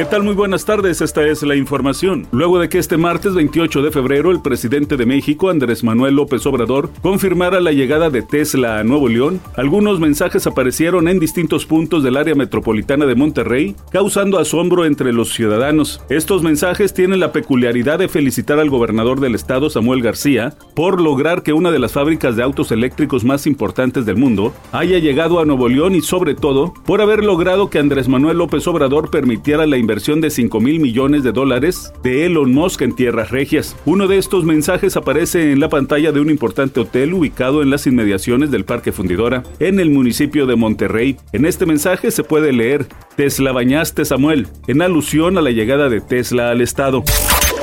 ¿Qué tal? Muy buenas tardes, esta es la información. Luego de que este martes 28 de febrero el presidente de México, Andrés Manuel López Obrador, confirmara la llegada de Tesla a Nuevo León, algunos mensajes aparecieron en distintos puntos del área metropolitana de Monterrey, causando asombro entre los ciudadanos. Estos mensajes tienen la peculiaridad de felicitar al gobernador del estado, Samuel García, por lograr que una de las fábricas de autos eléctricos más importantes del mundo haya llegado a Nuevo León y sobre todo por haber logrado que Andrés Manuel López Obrador permitiera la inversión de 5 mil millones de dólares de Elon Musk en tierras regias. Uno de estos mensajes aparece en la pantalla de un importante hotel ubicado en las inmediaciones del Parque Fundidora, en el municipio de Monterrey. En este mensaje se puede leer, Tesla bañaste Samuel, en alusión a la llegada de Tesla al estado.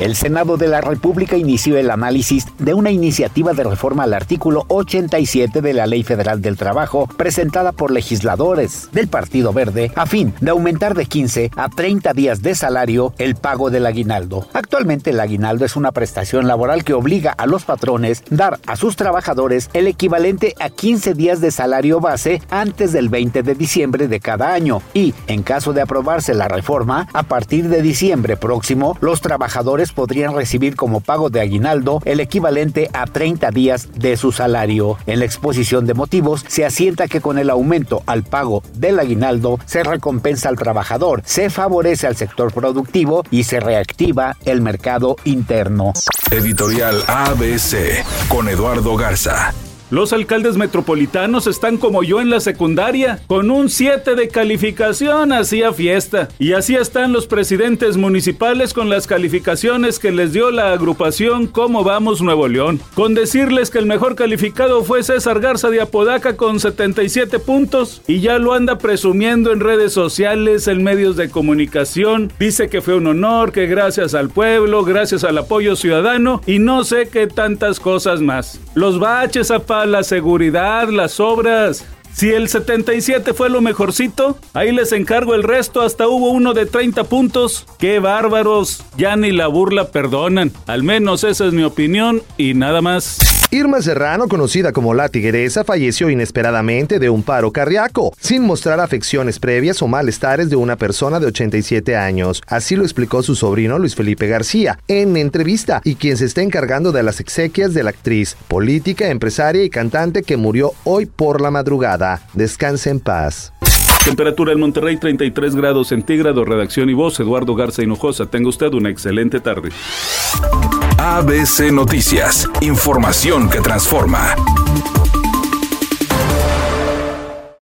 El Senado de la República inició el análisis de una iniciativa de reforma al artículo 87 de la Ley Federal del Trabajo presentada por legisladores del Partido Verde a fin de aumentar de 15 a 30 días de salario el pago del aguinaldo. Actualmente el aguinaldo es una prestación laboral que obliga a los patrones dar a sus trabajadores el equivalente a 15 días de salario base antes del 20 de diciembre de cada año y, en caso de aprobarse la reforma, a partir de diciembre próximo, los trabajadores podrían recibir como pago de aguinaldo el equivalente a 30 días de su salario. En la exposición de motivos se asienta que con el aumento al pago del aguinaldo se recompensa al trabajador, se favorece al sector productivo y se reactiva el mercado interno. Editorial ABC con Eduardo Garza. Los alcaldes metropolitanos están como yo en la secundaria, con un 7 de calificación hacía fiesta. Y así están los presidentes municipales con las calificaciones que les dio la agrupación Cómo Vamos Nuevo León. Con decirles que el mejor calificado fue César Garza de Apodaca con 77 puntos y ya lo anda presumiendo en redes sociales, en medios de comunicación. Dice que fue un honor, que gracias al pueblo, gracias al apoyo ciudadano y no sé qué tantas cosas más. Los baches, la seguridad, las obras. Si el 77 fue lo mejorcito, ahí les encargo el resto, hasta hubo uno de 30 puntos. ¡Qué bárbaros! Ya ni la burla perdonan. Al menos esa es mi opinión y nada más. Irma Serrano, conocida como la tigresa, falleció inesperadamente de un paro cardíaco, sin mostrar afecciones previas o malestares de una persona de 87 años. Así lo explicó su sobrino Luis Felipe García en entrevista y quien se está encargando de las exequias de la actriz, política, empresaria y cantante que murió hoy por la madrugada. Descanse en paz. Temperatura en Monterrey 33 grados centígrados. Redacción y voz Eduardo Garza Hinojosa. Tenga usted una excelente tarde. ABC Noticias. Información que transforma.